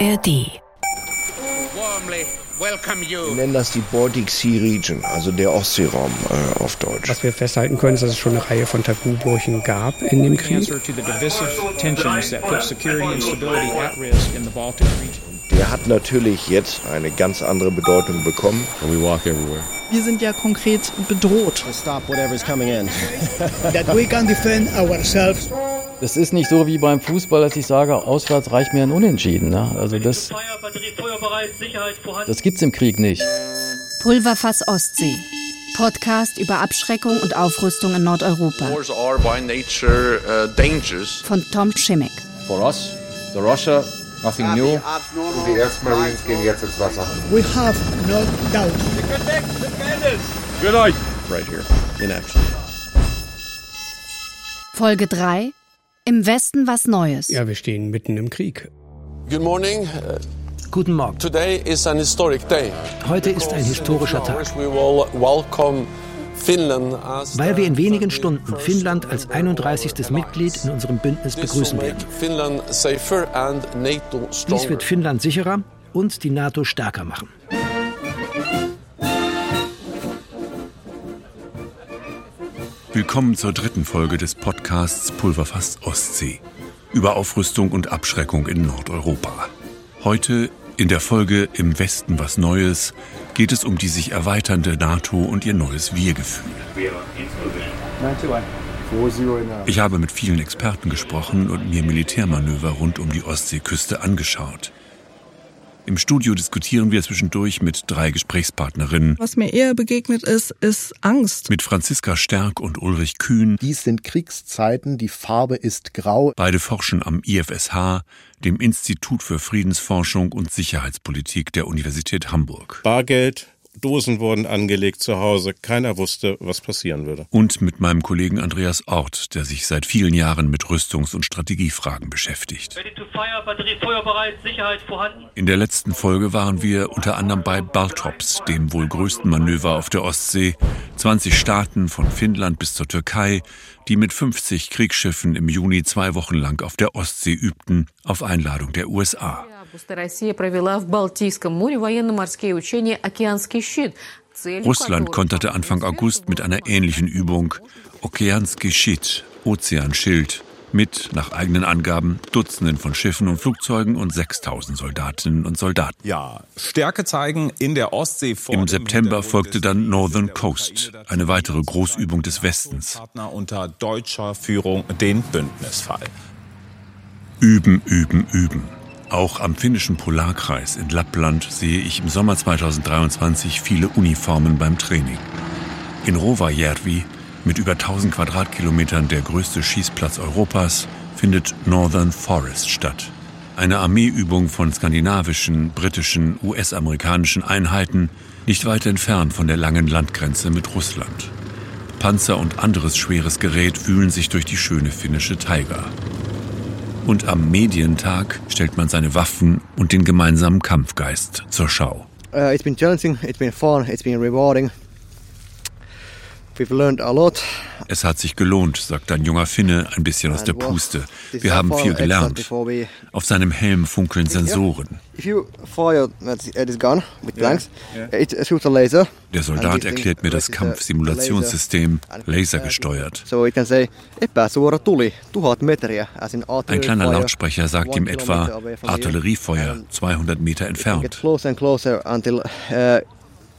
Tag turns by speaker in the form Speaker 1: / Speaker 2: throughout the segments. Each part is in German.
Speaker 1: ARD.
Speaker 2: Wir nennen das die Baltic Sea Region, also der Ostseeraum äh, auf Deutsch.
Speaker 3: Was wir festhalten können, ist, dass es schon eine Reihe von Tabubrüchen gab in dem Krieg.
Speaker 2: Der hat natürlich jetzt eine ganz andere Bedeutung bekommen.
Speaker 4: Wir sind ja konkret bedroht.
Speaker 5: that we can defend ourselves.
Speaker 6: Es ist nicht so wie beim Fußball, dass ich sage, auswärts reicht mir ein Unentschieden. Ne? Also das, das gibt's im Krieg nicht.
Speaker 1: Pulverfass Ostsee. Podcast über Abschreckung und Aufrüstung in Nordeuropa.
Speaker 7: Wars are by nature uh, dangerous.
Speaker 1: Von Tom Schimmick.
Speaker 6: For us, the Russia, nothing new.
Speaker 8: Die ersten Marines gehen jetzt ins Wasser.
Speaker 5: We have no doubt.
Speaker 7: Right here in action.
Speaker 1: Folge 3. Im Westen was Neues.
Speaker 3: Ja, wir stehen mitten im Krieg.
Speaker 7: Good morning. Uh,
Speaker 9: Guten Morgen.
Speaker 7: today is an historic day.
Speaker 9: Heute ist ein historischer Tag,
Speaker 7: We will welcome Finland as
Speaker 9: weil wir in wenigen Stunden Finnland als 31. Mitglied in unserem Bündnis
Speaker 7: This will
Speaker 9: begrüßen
Speaker 7: make
Speaker 9: werden.
Speaker 7: Finland safer and NATO
Speaker 9: Dies
Speaker 7: stronger.
Speaker 9: wird Finnland sicherer und die NATO stärker machen.
Speaker 10: Willkommen zur dritten Folge des Podcasts Pulverfass Ostsee über Aufrüstung und Abschreckung in Nordeuropa. Heute in der Folge Im Westen was Neues geht es um die sich erweiternde NATO und ihr neues Wir-Gefühl. Ich habe mit vielen Experten gesprochen und mir Militärmanöver rund um die Ostseeküste angeschaut. Im Studio diskutieren wir zwischendurch mit drei Gesprächspartnerinnen,
Speaker 4: Was mir eher begegnet ist, ist Angst.
Speaker 10: mit Franziska Stärk und Ulrich Kühn,
Speaker 11: Dies sind Kriegszeiten, die Farbe ist grau.
Speaker 10: Beide forschen am IFSH, dem Institut für Friedensforschung und Sicherheitspolitik der Universität Hamburg.
Speaker 12: Bargeld, Dosen wurden angelegt zu Hause. Keiner wusste, was passieren würde.
Speaker 10: Und mit meinem Kollegen Andreas Ort, der sich seit vielen Jahren mit Rüstungs- und Strategiefragen beschäftigt.
Speaker 13: Ready to fire, Batterie feuerbereit, Sicherheit vorhanden.
Speaker 10: In der letzten Folge waren wir unter anderem bei Baltops, dem wohl größten Manöver auf der Ostsee. 20 Staaten von Finnland bis zur Türkei, die mit 50 Kriegsschiffen im Juni zwei Wochen lang auf der Ostsee übten, auf Einladung der USA. Russland konterte Anfang August mit einer ähnlichen Übung Okeanski Shit, Ozeanschild, mit, nach eigenen Angaben, Dutzenden von Schiffen und Flugzeugen und 6000 Soldatinnen und Soldaten.
Speaker 14: Ja, Stärke zeigen in der Ostsee vor
Speaker 10: Im September folgte dann Northern Coast, eine weitere Großübung des Westens.
Speaker 14: Partner unter deutscher Führung den Bündnisfall.
Speaker 10: Üben, üben, üben. Auch am finnischen Polarkreis in Lappland sehe ich im Sommer 2023 viele Uniformen beim Training. In Rovajärvi, mit über 1000 Quadratkilometern der größte Schießplatz Europas, findet Northern Forest statt. Eine Armeeübung von skandinavischen, britischen, US-amerikanischen Einheiten, nicht weit entfernt von der langen Landgrenze mit Russland. Panzer und anderes schweres Gerät wühlen sich durch die schöne finnische Taiga. Und am Medientag stellt man seine Waffen und den gemeinsamen Kampfgeist zur Schau.
Speaker 15: Uh, it's been challenging, it's been fun, it's been rewarding.
Speaker 10: Es hat sich gelohnt, sagt ein junger Finne ein bisschen aus der Puste. Wir haben viel gelernt. Auf seinem Helm funkeln Sensoren.
Speaker 15: If you fire at this gun with blanks, it shoots a laser.
Speaker 10: Der Soldat erklärt mir das Kampfsimulationssystem, lasergesteuert. Ein kleiner Lautsprecher sagt ihm etwa Artilleriefeuer 200 Meter
Speaker 15: Get
Speaker 10: entfernt.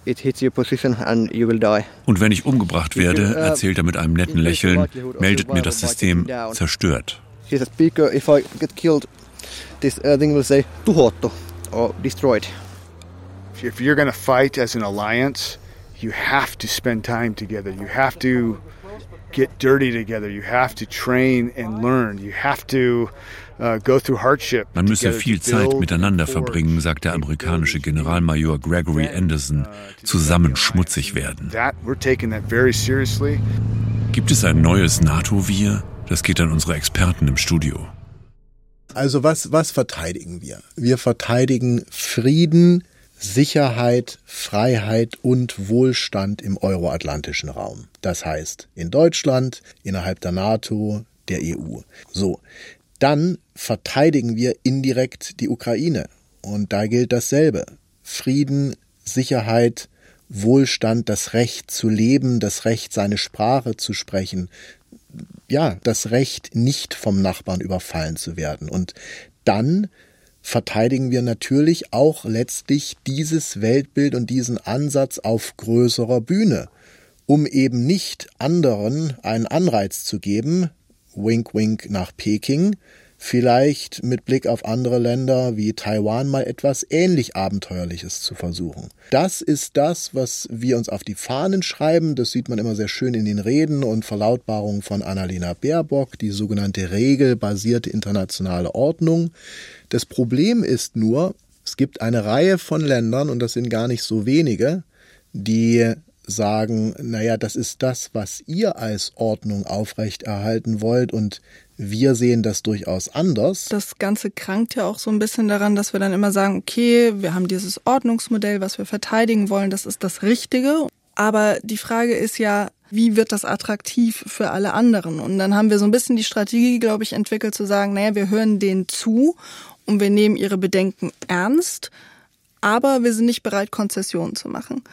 Speaker 15: Uh, it hits your position and you will die.
Speaker 10: Und wenn ich umgebracht werde, erzählt er mit einem netten Lächeln, meldet mir das System zerstört.
Speaker 15: He says, speaker, if I get killed, this uh, thing will say tuhottu or destroyed.
Speaker 16: If you're going to fight as an alliance, you have to spend time together. You have to get dirty together. You have to train and learn. You have to uh.
Speaker 10: Man müsse viel Zeit miteinander verbringen, sagt der amerikanische Generalmajor Gregory Anderson, zusammen schmutzig werden.
Speaker 16: That we're taking that very seriously.
Speaker 10: Gibt es ein neues NATO-Wir? Das geht an unsere Experten im Studio.
Speaker 11: Also was, was verteidigen wir? Wir verteidigen Frieden, Sicherheit, Freiheit und Wohlstand im euroatlantischen Raum. Das heißt in Deutschland, innerhalb der NATO, der EU. So, dann verteidigen wir indirekt die Ukraine. Und da gilt dasselbe. Frieden, Sicherheit, Wohlstand, das Recht zu leben, das Recht, seine Sprache zu sprechen, ja, das Recht, nicht vom Nachbarn überfallen zu werden. Und dann verteidigen wir natürlich auch letztlich dieses Weltbild und diesen Ansatz auf größerer Bühne, um eben nicht anderen einen Anreiz zu geben, wink wink nach Peking, vielleicht mit Blick auf andere Länder wie Taiwan mal etwas ähnlich Abenteuerliches zu versuchen. Das ist das, was wir uns auf die Fahnen schreiben. Das sieht man immer sehr schön in den Reden und Verlautbarungen von Annalena Baerbock, die sogenannte regelbasierte internationale Ordnung. Das Problem ist nur, es gibt eine Reihe von Ländern, und das sind gar nicht so wenige, die sagen, naja, das ist das, was ihr als Ordnung aufrechterhalten wollt und wir sehen das durchaus anders.
Speaker 4: Das Ganze krankt ja auch so ein bisschen daran, dass wir dann immer sagen, okay, wir haben dieses Ordnungsmodell, was wir verteidigen wollen, das ist das Richtige. Aber die Frage ist ja, wie wird das attraktiv für alle anderen? Und dann haben wir so ein bisschen die Strategie, glaube ich, entwickelt zu sagen, naja, wir hören denen zu und wir nehmen ihre Bedenken ernst, aber wir sind nicht bereit, Konzessionen zu machen.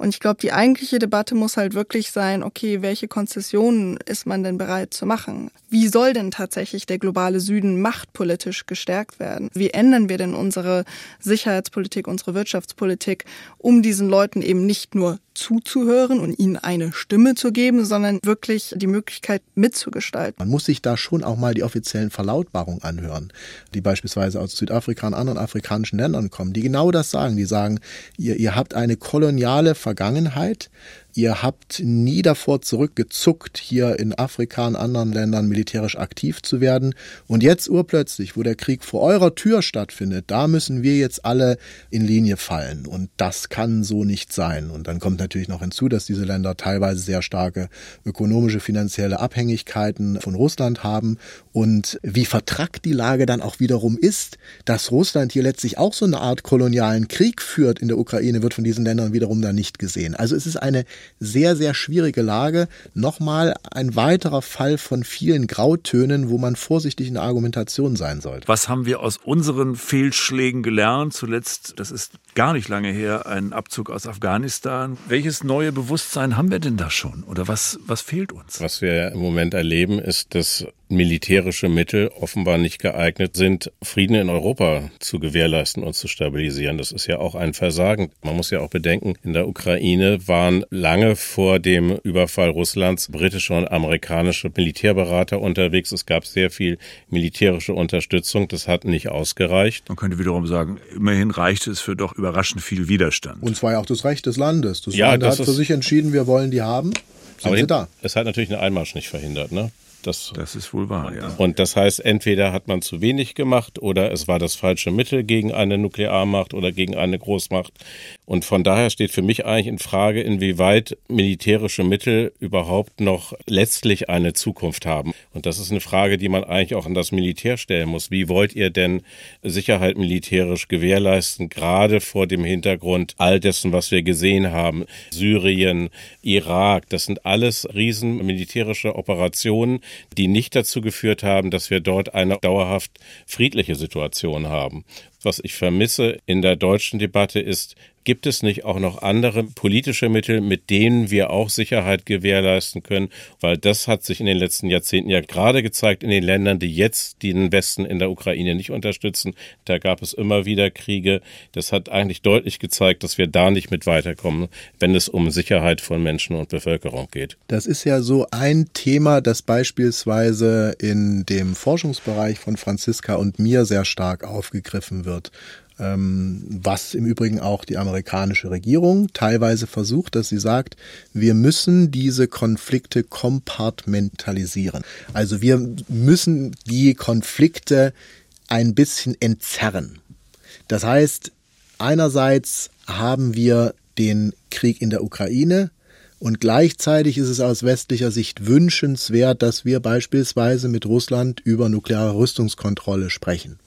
Speaker 4: Und ich glaube, die eigentliche Debatte muss halt wirklich sein, okay, welche Konzessionen ist man denn bereit zu machen? Wie soll denn tatsächlich der globale Süden machtpolitisch gestärkt werden? Wie ändern wir denn unsere Sicherheitspolitik, unsere Wirtschaftspolitik, um diesen Leuten eben nicht nur zuzuhören und ihnen eine Stimme zu geben, sondern wirklich die Möglichkeit mitzugestalten.
Speaker 11: Man muss sich da schon auch mal die offiziellen Verlautbarungen anhören, die beispielsweise aus Südafrika und anderen afrikanischen Ländern kommen, die genau das sagen. Die sagen, ihr, ihr habt eine koloniale Vergangenheit, Ihr habt nie davor zurückgezuckt, hier in Afrika und anderen Ländern militärisch aktiv zu werden. Und jetzt urplötzlich, wo der Krieg vor eurer Tür stattfindet, da müssen wir jetzt alle in Linie fallen. Und das kann so nicht sein. Und dann kommt natürlich noch hinzu, dass diese Länder teilweise sehr starke ökonomische, finanzielle Abhängigkeiten von Russland haben. Und wie vertrackt die Lage dann auch wiederum ist, dass Russland hier letztlich auch so eine Art kolonialen Krieg führt in der Ukraine, wird von diesen Ländern wiederum da nicht gesehen. Also es ist eine sehr, sehr schwierige Lage. Nochmal ein weiterer Fall von vielen Grautönen, wo man vorsichtig in der Argumentation sein sollte.
Speaker 10: Was haben wir aus unseren Fehlschlägen gelernt? Zuletzt, das ist gar nicht lange her, ein Abzug aus Afghanistan. Welches neue Bewusstsein haben wir denn da schon? Oder was, was fehlt uns?
Speaker 12: Was wir im Moment erleben, ist, dass militärische Mittel offenbar nicht geeignet sind, Frieden in Europa zu gewährleisten und zu stabilisieren. Das ist ja auch ein Versagen. Man muss ja auch bedenken, in der Ukraine waren lange vor dem Überfall Russlands britische und amerikanische Militärberater unterwegs. Es gab sehr viel militärische Unterstützung. Das hat nicht ausgereicht.
Speaker 10: Man könnte wiederum sagen, immerhin reichte es für doch überraschend viel Widerstand.
Speaker 11: Und zwar ja auch das Recht des Landes. Das ja, Land das hat für sich entschieden, wir wollen die haben. Sind
Speaker 12: aber
Speaker 11: sie da.
Speaker 12: Es hat natürlich einen Einmarsch nicht verhindert. Ne?
Speaker 10: Das, das ist wohl wahr, ja.
Speaker 12: Und das heißt, entweder hat man zu wenig gemacht oder es war das falsche Mittel gegen eine Nuklearmacht oder gegen eine Großmacht. Und von daher steht für mich eigentlich in Frage, inwieweit militärische Mittel überhaupt noch letztlich eine Zukunft haben. Und das ist eine Frage, die man eigentlich auch an das Militär stellen muss. Wie wollt ihr denn Sicherheit militärisch gewährleisten, gerade vor dem Hintergrund all dessen, was wir gesehen haben? Syrien, Irak, das sind alles riesen militärische Operationen, die nicht dazu geführt haben, dass wir dort eine dauerhaft friedliche Situation haben. Was ich vermisse in der deutschen Debatte ist, Gibt es nicht auch noch andere politische Mittel, mit denen wir auch Sicherheit gewährleisten können? Weil das hat sich in den letzten Jahrzehnten ja gerade gezeigt in den Ländern, die jetzt den Westen in der Ukraine nicht unterstützen. Da gab es immer wieder Kriege. Das hat eigentlich deutlich gezeigt, dass wir da nicht mit weiterkommen, wenn es um Sicherheit von Menschen und Bevölkerung geht.
Speaker 11: Das ist ja so ein Thema, das beispielsweise in dem Forschungsbereich von Franziska und mir sehr stark aufgegriffen wird. Ähm, was im Übrigen auch die amerikanische Regierung teilweise versucht, dass sie sagt, wir müssen diese Konflikte kompartmentalisieren. Also wir müssen die Konflikte ein bisschen entzerren. Das heißt, einerseits haben wir den Krieg in der Ukraine, und gleichzeitig ist es aus westlicher Sicht wünschenswert, dass wir beispielsweise mit Russland über nukleare Rüstungskontrolle sprechen.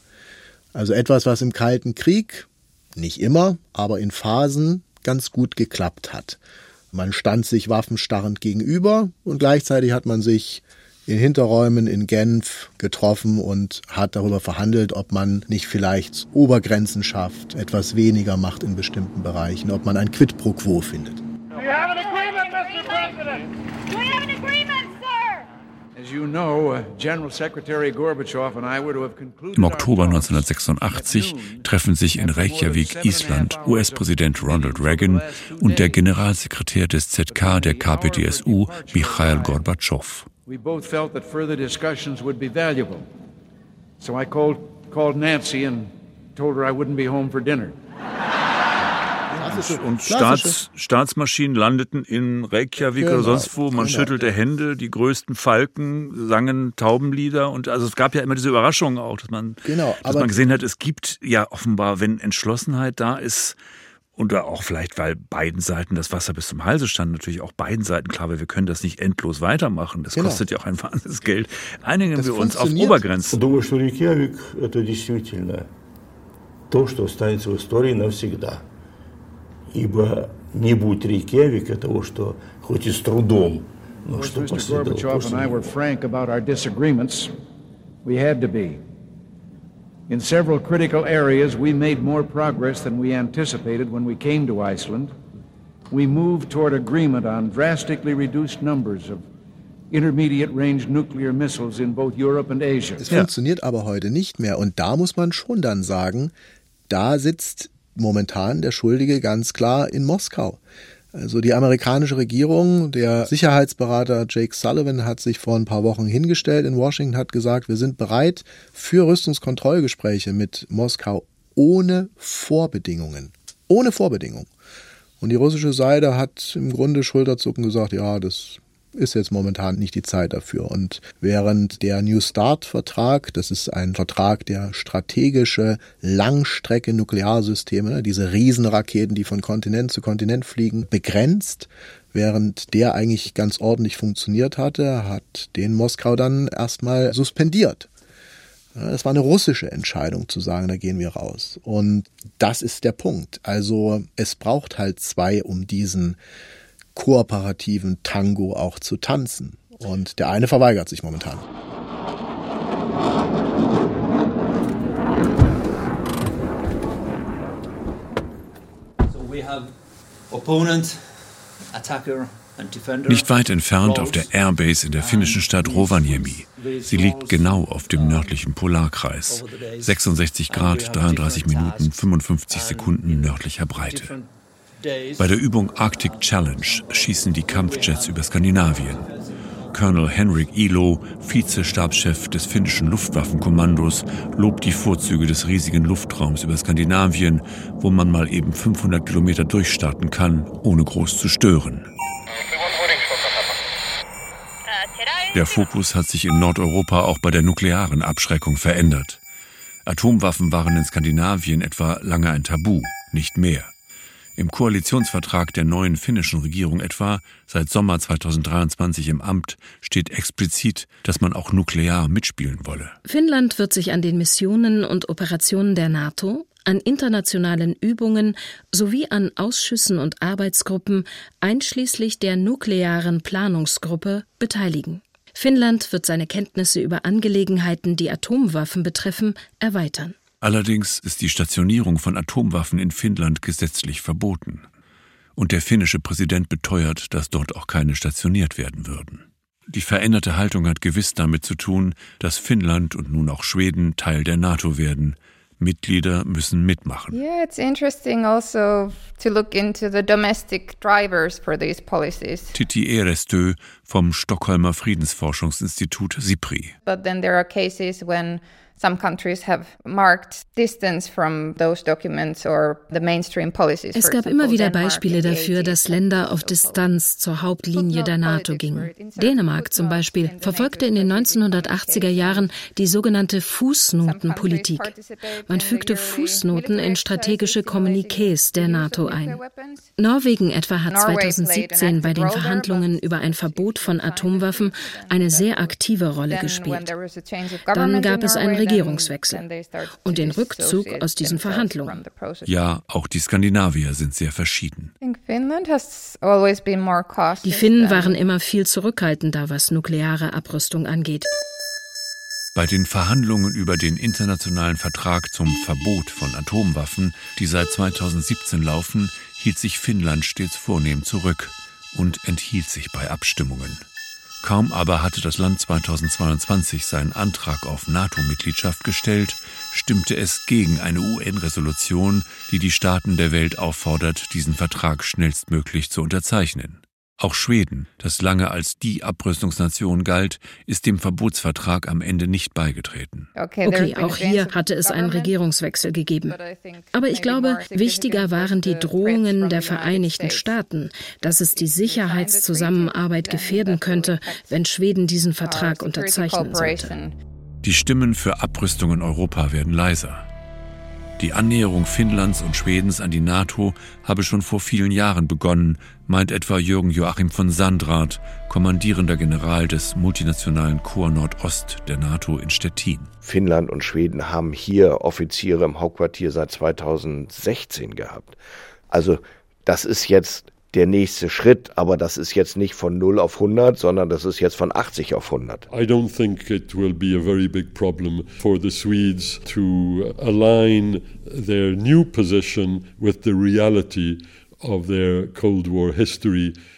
Speaker 11: Also etwas, was im Kalten Krieg, nicht immer, aber in Phasen ganz gut geklappt hat. Man stand sich waffenstarrend gegenüber und gleichzeitig hat man sich in Hinterräumen in Genf getroffen und hat darüber verhandelt, ob man nicht vielleicht Obergrenzen schafft, etwas weniger macht in bestimmten Bereichen, ob man ein Quid pro quo findet.
Speaker 17: We have an agreement, Mr. President.
Speaker 10: Im Oktober 1986 treffen sich in Reykjavik, Island, US-Präsident Ronald Reagan und der Generalsekretär des ZK der KPDSU, Michail Gorbatschow.
Speaker 16: We both felt that further discussions would be valuable. So I called, called Nancy and told her I wouldn't be home for dinner
Speaker 10: Und Staats, Staatsmaschinen landeten in Reykjavik
Speaker 11: Genau,
Speaker 10: oder sonst wo. Man
Speaker 11: genau.
Speaker 10: schüttelte Hände, die größten Falken sangen Taubenlieder. Und also es gab ja immer diese Überraschung auch, dass man,
Speaker 11: Genau,
Speaker 10: dass
Speaker 11: aber-
Speaker 10: man gesehen hat, es gibt ja offenbar, wenn Entschlossenheit da ist, und da auch vielleicht, weil beiden Seiten das Wasser bis zum Halse stand, natürlich auch beiden Seiten klar, weil wir können das nicht endlos weitermachen. Das
Speaker 18: Genau.
Speaker 10: kostet ja auch ein wahnsinniges Geld. Einigen
Speaker 18: Das
Speaker 10: wir uns auf
Speaker 18: funktioniert.
Speaker 10: Obergrenzen.
Speaker 18: Думаю, что Рейкьявик – это действительно то, что останется в истории навсегда. Ибо не будь Рейкьявика того, что хоть и с трудом, но
Speaker 16: Of
Speaker 18: что
Speaker 16: course, Mr.
Speaker 18: последовало
Speaker 16: Gorbachev
Speaker 18: после
Speaker 16: and I
Speaker 18: него.
Speaker 16: were frank about our disagreements. We had to be. In several critical areas, we made more progress than we anticipated when we came to Iceland. We moved toward agreement on drastically reduced numbers of intermediate range nuclear missiles in both Europe and Asia.
Speaker 11: Es funktioniert aber heute nicht mehr. Und da muss man schon dann sagen, da sitzt momentan der Schuldige ganz klar in Moskau. Also die amerikanische Regierung, der Sicherheitsberater Jake Sullivan hat sich vor ein paar Wochen hingestellt in Washington, hat gesagt, wir sind bereit für Rüstungskontrollgespräche mit Moskau ohne Vorbedingungen. Ohne Vorbedingungen. Und die russische Seite hat im Grunde Schulterzucken gesagt, ja, das ist jetzt momentan nicht die Zeit dafür. Und während der New Start-Vertrag, das ist ein Vertrag, der strategische Langstrecke-Nuklearsysteme, diese Riesenraketen, die von Kontinent zu Kontinent fliegen, begrenzt, während der eigentlich ganz ordentlich funktioniert hatte, hat den Moskau dann erstmal suspendiert. Das war eine russische Entscheidung zu sagen, da gehen wir raus. Und das ist der Punkt. Also es braucht halt zwei, um diesen kooperativen Tango auch zu tanzen. Und der eine verweigert sich momentan.
Speaker 19: So we have opponent, attacker and defender.
Speaker 10: Nicht weit entfernt auf der Airbase in der finnischen Stadt Rovaniemi. Sie liegt genau auf dem nördlichen Polarkreis. 66 Grad, 33 Minuten, 55 Sekunden nördlicher Breite. Bei der Übung Arctic Challenge schießen die Kampfjets über Skandinavien. Colonel Henrik Ilo, Vizestabschef des finnischen Luftwaffenkommandos, lobt die Vorzüge des riesigen Luftraums über Skandinavien, wo man mal eben 500 Kilometer durchstarten kann, ohne groß zu stören. Der Fokus hat sich in Nordeuropa auch bei der nuklearen Abschreckung verändert. Atomwaffen waren in Skandinavien etwa lange ein Tabu, nicht mehr. Im Koalitionsvertrag der neuen finnischen Regierung etwa, seit Sommer 2023 im Amt, steht explizit, dass man auch nuklear mitspielen wolle.
Speaker 20: Finnland wird sich an den Missionen und Operationen der NATO, an internationalen Übungen sowie an Ausschüssen und Arbeitsgruppen einschließlich der nuklearen Planungsgruppe beteiligen. Finnland wird seine Kenntnisse über Angelegenheiten, die Atomwaffen betreffen, erweitern.
Speaker 10: Allerdings ist die Stationierung von Atomwaffen in Finnland gesetzlich verboten. Und der finnische Präsident beteuert, dass dort auch keine stationiert werden würden. Die veränderte Haltung hat gewiss damit zu tun, dass Finnland und nun auch Schweden Teil der NATO werden. Mitglieder müssen mitmachen.
Speaker 21: Yeah, it's interesting also to look into the domestic drivers for these policies.
Speaker 10: Titi Erestö vom Stockholmer Friedensforschungsinstitut SIPRI.
Speaker 21: But then there are cases when some countries have marked distance from those documents or the mainstream policies.
Speaker 20: Es gab immer wieder Beispiele dafür,
Speaker 21: 80s.
Speaker 20: dass Länder auf Distanz zur Hauptlinie der NATO gingen. Dänemark zum Beispiel verfolgte in den 1980er Jahren die sogenannte Fußnotenpolitik. Man fügte Fußnoten in strategische Kommuniqués der NATO ein. Norwegen etwa hat 2017 bei den Verhandlungen über ein Verbot von Atomwaffen eine sehr aktive Rolle gespielt. Dann gab es ein Regierungswechsel und den Rückzug aus diesen Verhandlungen.
Speaker 10: Ja, auch die Skandinavier sind sehr verschieden.
Speaker 21: Die Finnen
Speaker 20: waren immer viel zurückhaltender, was nukleare Abrüstung angeht.
Speaker 10: Bei den Verhandlungen über den internationalen Vertrag zum Verbot von Atomwaffen, die seit 2017 laufen, hielt sich Finnland stets vornehm zurück und enthielt sich bei Abstimmungen. Kaum aber hatte das Land 2022 seinen Antrag auf NATO-Mitgliedschaft gestellt, stimmte es gegen eine UN-Resolution, die die Staaten der Welt auffordert, diesen Vertrag schnellstmöglich zu unterzeichnen. Auch Schweden, das lange als die Abrüstungsnation galt, ist dem Verbotsvertrag am Ende nicht beigetreten.
Speaker 20: Okay, auch hier hatte es einen Regierungswechsel gegeben. Aber ich glaube, wichtiger waren die Drohungen der Vereinigten Staaten, dass es die Sicherheitszusammenarbeit gefährden könnte, wenn Schweden diesen uh, Vertrag unterzeichnen sollte.
Speaker 10: Die Stimmen für Abrüstung in Europa werden leiser. Die Annäherung Finnlands und Schwedens an die NATO habe schon vor vielen Jahren begonnen, meint etwa Jürgen Joachim von Sandrath, kommandierender General des multinationalen Korps Nordost der NATO in Stettin.
Speaker 22: Finnland und Schweden haben hier Offiziere im Hauptquartier seit 2016 gehabt. Also das ist jetzt der nächste Schritt, aber das ist jetzt nicht von 0 auf 100, sondern das ist jetzt von 80 auf 100.
Speaker 23: I don't think it will be a very big problem for the Swedes to align their new position with the reality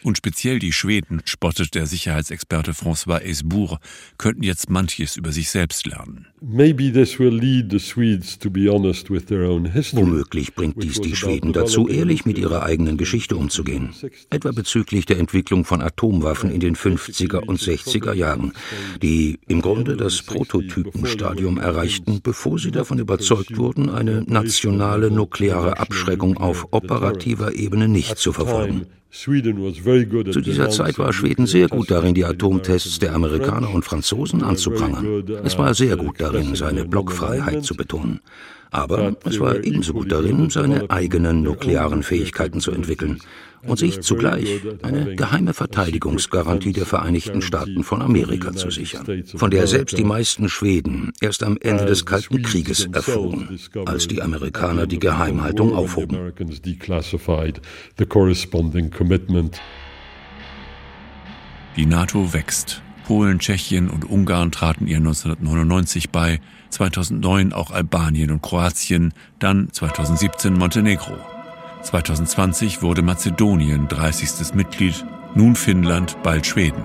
Speaker 10: und speziell die Schweden, spottet der Sicherheitsexperte François Esbourg, könnten jetzt manches über sich selbst lernen.
Speaker 24: Womöglich bringt dies die Schweden dazu, ehrlich mit ihrer eigenen Geschichte umzugehen. Etwa bezüglich der Entwicklung von Atomwaffen in den 50er und 60er Jahren, die im Grunde das Prototypenstadium erreichten, bevor sie davon überzeugt wurden, eine nationale nukleare Abschreckung auf operativer Ebene Ebene nicht zu verfolgen. Zu dieser Zeit war Schweden sehr gut darin, die Atomtests der Amerikaner und Franzosen anzuprangern. Es war sehr gut darin, seine Blockfreiheit zu betonen. Aber es war ebenso gut darin, seine eigenen nuklearen Fähigkeiten zu entwickeln und sich zugleich eine geheime Verteidigungsgarantie der Vereinigten Staaten von Amerika zu sichern, von der selbst die meisten Schweden erst am Ende des Kalten Krieges erfuhren, als die Amerikaner die Geheimhaltung aufhoben.
Speaker 10: Die NATO wächst. Polen, Tschechien und Ungarn traten ihr 1999 bei, 2009 auch Albanien und Kroatien, dann 2017 Montenegro. 2020 wurde Mazedonien 30. Mitglied, nun Finnland, bald Schweden.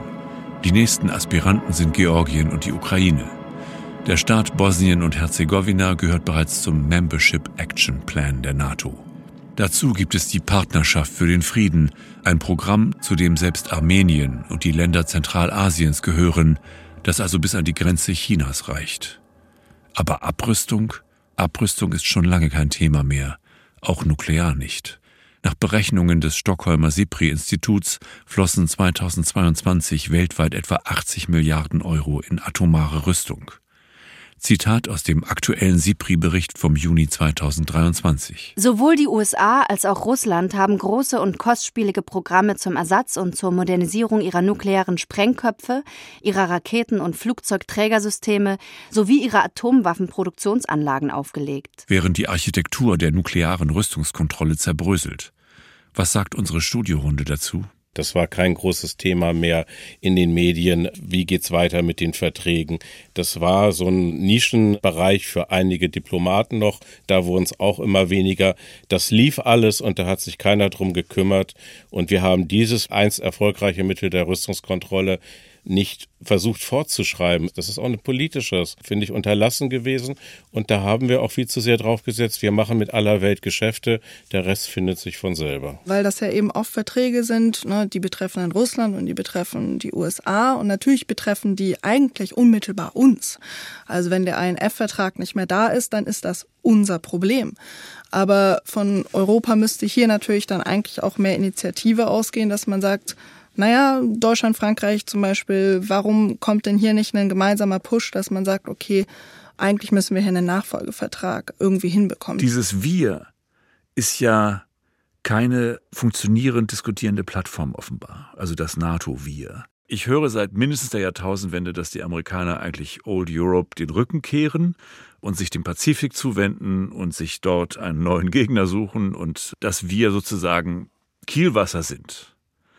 Speaker 10: Die nächsten Aspiranten sind Georgien und die Ukraine. Der Staat Bosnien und Herzegowina gehört bereits zum Membership Action Plan der NATO. Dazu gibt es die Partnerschaft für den Frieden, ein Programm, zu dem selbst Armenien und die Länder Zentralasiens gehören, das also bis an die Grenze Chinas reicht. Aber Abrüstung? Abrüstung ist schon lange kein Thema mehr auch nuklear nicht. Nach Berechnungen des Stockholmer SIPRI-Instituts flossen 2022 weltweit etwa 80 Milliarden Euro in atomare Rüstung. Zitat aus dem aktuellen SIPRI-Bericht vom Juni 2023.
Speaker 1: Sowohl die USA als auch Russland haben große und kostspielige Programme zum Ersatz und zur Modernisierung ihrer nuklearen Sprengköpfe, ihrer Raketen- und Flugzeugträgersysteme sowie ihrer Atomwaffenproduktionsanlagen aufgelegt.
Speaker 10: Während die Architektur der nuklearen Rüstungskontrolle zerbröselt. Was sagt unsere Studiorunde dazu?
Speaker 12: Das war kein großes Thema mehr in den Medien. Wie geht's weiter mit den Verträgen? Das war so ein Nischenbereich für einige Diplomaten noch. Da wurden es auch immer weniger. Das lief alles und da hat sich keiner drum gekümmert. Und wir haben dieses einst erfolgreiche Mittel der Rüstungskontrolle nicht versucht fortzuschreiben. Das ist auch ein politisches, finde ich, unterlassen gewesen. Und da haben wir auch viel zu sehr drauf gesetzt. Wir machen mit aller Welt Geschäfte, der Rest findet sich von selber.
Speaker 4: Weil das ja eben oft Verträge sind, ne, die betreffen dann Russland und die betreffen die USA und natürlich betreffen die eigentlich unmittelbar uns. Also wenn der INF-Vertrag nicht mehr da ist, dann ist das unser Problem. Aber von Europa müsste hier natürlich dann eigentlich auch mehr Initiative ausgehen, dass man sagt, naja, Deutschland, Frankreich zum Beispiel, warum kommt denn hier nicht ein gemeinsamer Push, dass man sagt, okay, eigentlich müssen wir hier einen Nachfolgevertrag irgendwie hinbekommen.
Speaker 10: Dieses Wir ist ja keine funktionierend diskutierende Plattform offenbar, also das NATO-Wir. Ich höre seit mindestens der Jahrtausendwende, dass die Amerikaner eigentlich Old Europe den Rücken kehren und sich dem Pazifik zuwenden und sich dort einen neuen Gegner suchen und dass wir sozusagen Kielwasser sind.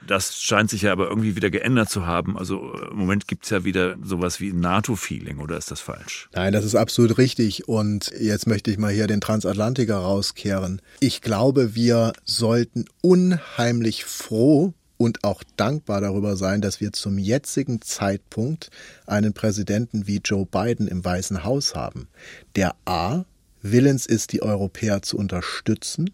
Speaker 10: Das scheint sich ja aber irgendwie wieder geändert zu haben. Also im Moment gibt es ja wieder sowas wie NATO-Feeling, oder ist das falsch?
Speaker 11: Nein, das ist absolut richtig. Und jetzt möchte ich mal hier den Transatlantiker rauskehren. Ich glaube, wir sollten unheimlich froh und auch dankbar darüber sein, dass wir zum jetzigen Zeitpunkt einen Präsidenten wie Joe Biden im Weißen Haus haben, der A willens ist, die Europäer zu unterstützen,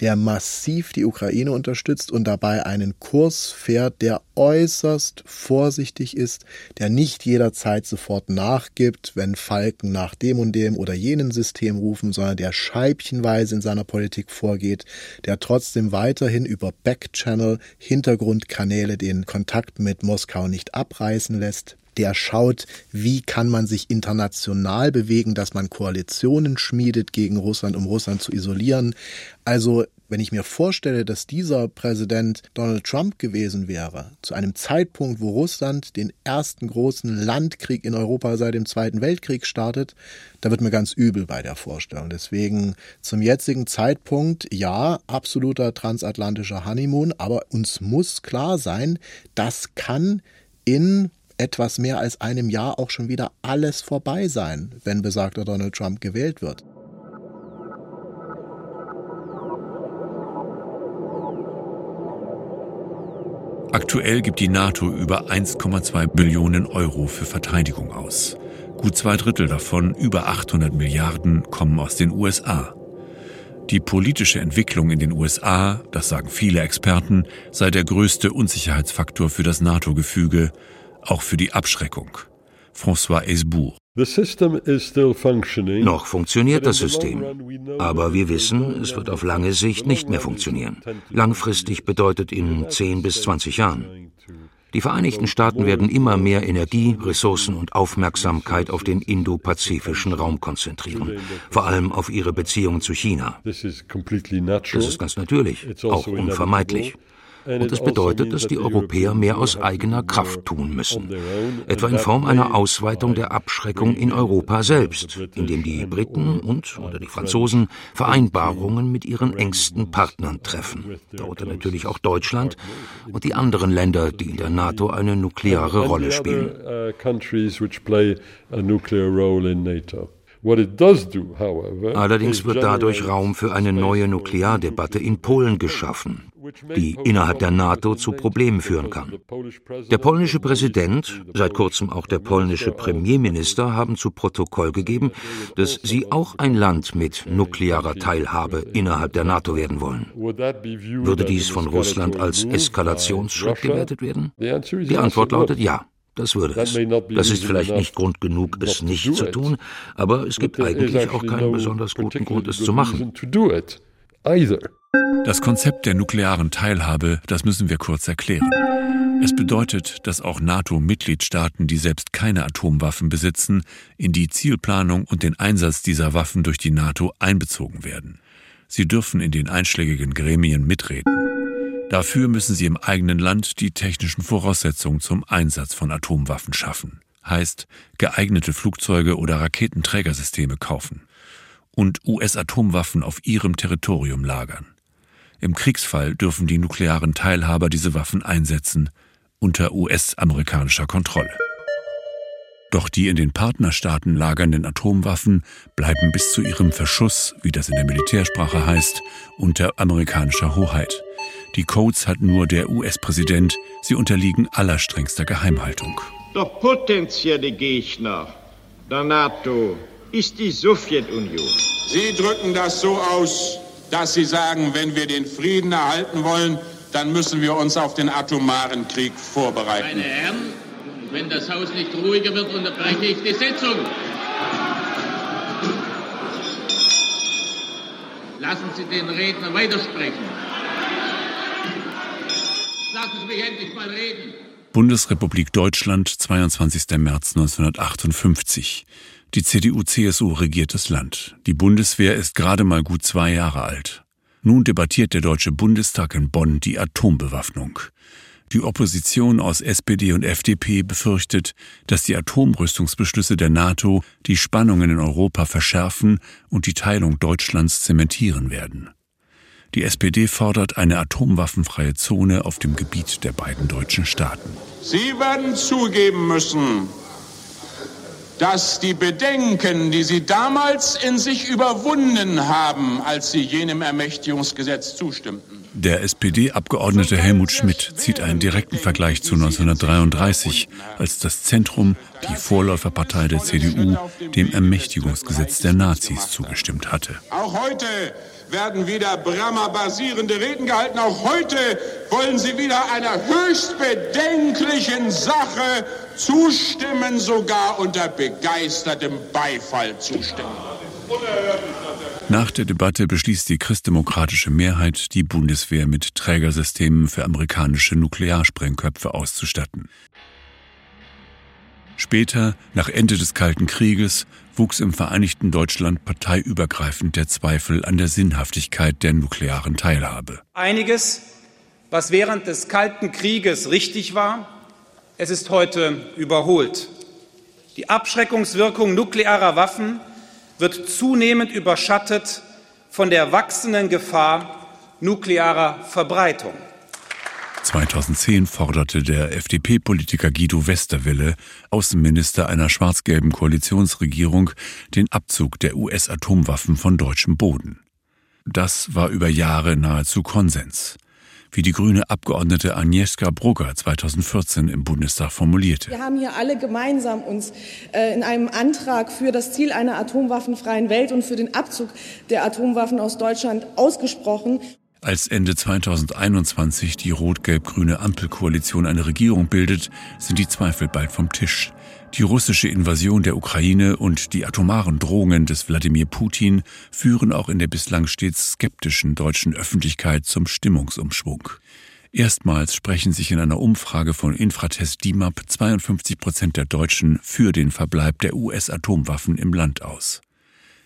Speaker 11: der massiv die Ukraine unterstützt und dabei einen Kurs fährt, der äußerst vorsichtig ist, der nicht jederzeit sofort nachgibt, wenn Falken nach dem und dem oder jenem System rufen, sondern der scheibchenweise in seiner Politik vorgeht, der trotzdem weiterhin über Backchannel, Hintergrundkanäle den Kontakt mit Moskau nicht abreißen lässt, der schaut, wie kann man sich international bewegen, dass man Koalitionen schmiedet gegen Russland, um Russland zu isolieren. Also wenn ich mir vorstelle, dass dieser Präsident Donald Trump gewesen wäre, zu einem Zeitpunkt, wo Russland den ersten großen Landkrieg in Europa seit dem Zweiten Weltkrieg startet, da wird mir ganz übel bei der Vorstellung. Deswegen zum jetzigen Zeitpunkt, ja, absoluter transatlantischer Honeymoon, aber uns muss klar sein, das kann in etwas mehr als einem Jahr auch schon wieder alles vorbei sein, wenn besagter Donald Trump gewählt wird.
Speaker 10: Aktuell gibt die NATO über 1,2 Billionen Euro für Verteidigung aus. Gut zwei Drittel davon, über 800 Milliarden, kommen aus den USA. Die politische Entwicklung in den USA, das sagen viele Experten, sei der größte Unsicherheitsfaktor für das NATO-Gefüge auch für die Abschreckung. François Esbourg.
Speaker 24: Noch funktioniert das System, aber wir wissen, es wird auf lange Sicht nicht mehr funktionieren. Langfristig bedeutet in 10 bis 20 Jahren. Die Vereinigten Staaten werden immer mehr Energie, Ressourcen und Aufmerksamkeit auf den indopazifischen Raum konzentrieren, vor allem auf ihre Beziehungen zu China. Das ist ganz natürlich, auch unvermeidlich. Und es bedeutet, dass die Europäer mehr aus eigener Kraft tun müssen, etwa in Form einer Ausweitung der Abschreckung in Europa selbst, indem die Briten und oder die Franzosen Vereinbarungen mit ihren engsten Partnern treffen, darunter natürlich auch Deutschland und die anderen Länder, die in der NATO eine nukleare Rolle spielen. Allerdings wird dadurch Raum für eine neue Nukleardebatte in Polen geschaffen, die innerhalb der NATO zu Problemen führen kann. Der polnische Präsident, seit kurzem auch der polnische Premierminister haben zu Protokoll gegeben, dass sie auch ein Land mit nuklearer Teilhabe innerhalb der NATO werden wollen. Würde dies von Russland als Eskalationsschritt gewertet werden? Die Antwort lautet ja. Das würde es. Das ist vielleicht nicht Grund genug, es nicht zu tun, aber es gibt eigentlich auch keinen besonders guten Grund, es zu machen.
Speaker 10: Das Konzept der nuklearen Teilhabe, das müssen wir kurz erklären. Es bedeutet, dass auch NATO-Mitgliedstaaten, die selbst keine Atomwaffen besitzen, in die Zielplanung und den Einsatz dieser Waffen durch die NATO einbezogen werden. Sie dürfen in den einschlägigen Gremien mitreden. Dafür müssen sie im eigenen Land die technischen Voraussetzungen zum Einsatz von Atomwaffen schaffen. Heißt, geeignete Flugzeuge oder Raketenträgersysteme kaufen. Und US-Atomwaffen auf ihrem Territorium lagern. Im Kriegsfall dürfen die nuklearen Teilhaber diese Waffen einsetzen, unter US-amerikanischer Kontrolle. Doch die in den Partnerstaaten lagernden Atomwaffen bleiben bis zu ihrem Verschuss, wie das in der Militärsprache heißt, unter amerikanischer Hoheit. Die Codes hat nur der US-Präsident, sie unterliegen allerstrengster Geheimhaltung.
Speaker 25: Der potenzielle Gegner der NATO ist die Sowjetunion.
Speaker 26: Sie drücken das so aus, dass Sie sagen, wenn wir den Frieden erhalten wollen, dann müssen wir uns auf den atomaren Krieg vorbereiten.
Speaker 27: Meine Herren, wenn das Haus nicht ruhiger wird, unterbreche ich die Sitzung. Lassen Sie den Redner weitersprechen. Lassen Sie mich endlich mal reden.
Speaker 10: Bundesrepublik Deutschland, 22. März 1958. Die CDU-CSU regiert das Land. Die Bundeswehr ist gerade mal gut zwei Jahre alt. Nun debattiert der Deutsche Bundestag in Bonn die Atombewaffnung. Die Opposition aus SPD und FDP befürchtet, dass die Atomrüstungsbeschlüsse der NATO die Spannungen in Europa verschärfen und die Teilung Deutschlands zementieren werden. Die SPD fordert eine atomwaffenfreie Zone auf dem Gebiet der beiden deutschen Staaten.
Speaker 26: Sie werden zugeben müssen, dass die Bedenken, die Sie damals in sich überwunden haben, als Sie jenem Ermächtigungsgesetz zustimmten,
Speaker 10: der SPD-Abgeordnete Helmut Schmidt zieht einen direkten Vergleich zu 1933, als das Zentrum, die Vorläuferpartei der CDU, dem Ermächtigungsgesetz der Nazis zugestimmt hatte.
Speaker 26: Auch heute werden wieder Brammer basierende Reden gehalten. Auch heute wollen Sie wieder einer höchst bedenklichen Sache zustimmen, sogar unter begeistertem Beifall zustimmen.
Speaker 10: Nach der Debatte beschließt die christdemokratische Mehrheit, die Bundeswehr mit Trägersystemen für amerikanische Nuklearsprengköpfe auszustatten. Später, nach Ende des Kalten Krieges, wuchs im Vereinigten Deutschland parteiübergreifend der Zweifel an der Sinnhaftigkeit der nuklearen Teilhabe.
Speaker 28: Einiges, was während des Kalten Krieges richtig war, es ist heute überholt. Die Abschreckungswirkung nuklearer Waffen wird zunehmend überschattet von der wachsenden Gefahr nuklearer Verbreitung.
Speaker 10: 2010 forderte der FDP-Politiker Guido Westerwelle, Außenminister einer schwarz-gelben Koalitionsregierung, den Abzug der US-Atomwaffen von deutschem Boden. Das war über Jahre nahezu Konsens wie die grüne Abgeordnete Agnieszka Brugger 2014 im Bundestag formulierte.
Speaker 29: Wir haben hier alle gemeinsam uns äh, in einem Antrag für das Ziel einer atomwaffenfreien Welt und für den Abzug der Atomwaffen aus Deutschland ausgesprochen.
Speaker 10: Als Ende 2021 die rot-gelb-grüne Ampelkoalition eine Regierung bildet, sind die Zweifel bald vom Tisch. Die russische Invasion der Ukraine und die atomaren Drohungen des Wladimir Putin führen auch in der bislang stets skeptischen deutschen Öffentlichkeit zum Stimmungsumschwung. Erstmals sprechen sich in einer Umfrage von Infratest DIMAP 52 Prozent der Deutschen für den Verbleib der US-Atomwaffen im Land aus.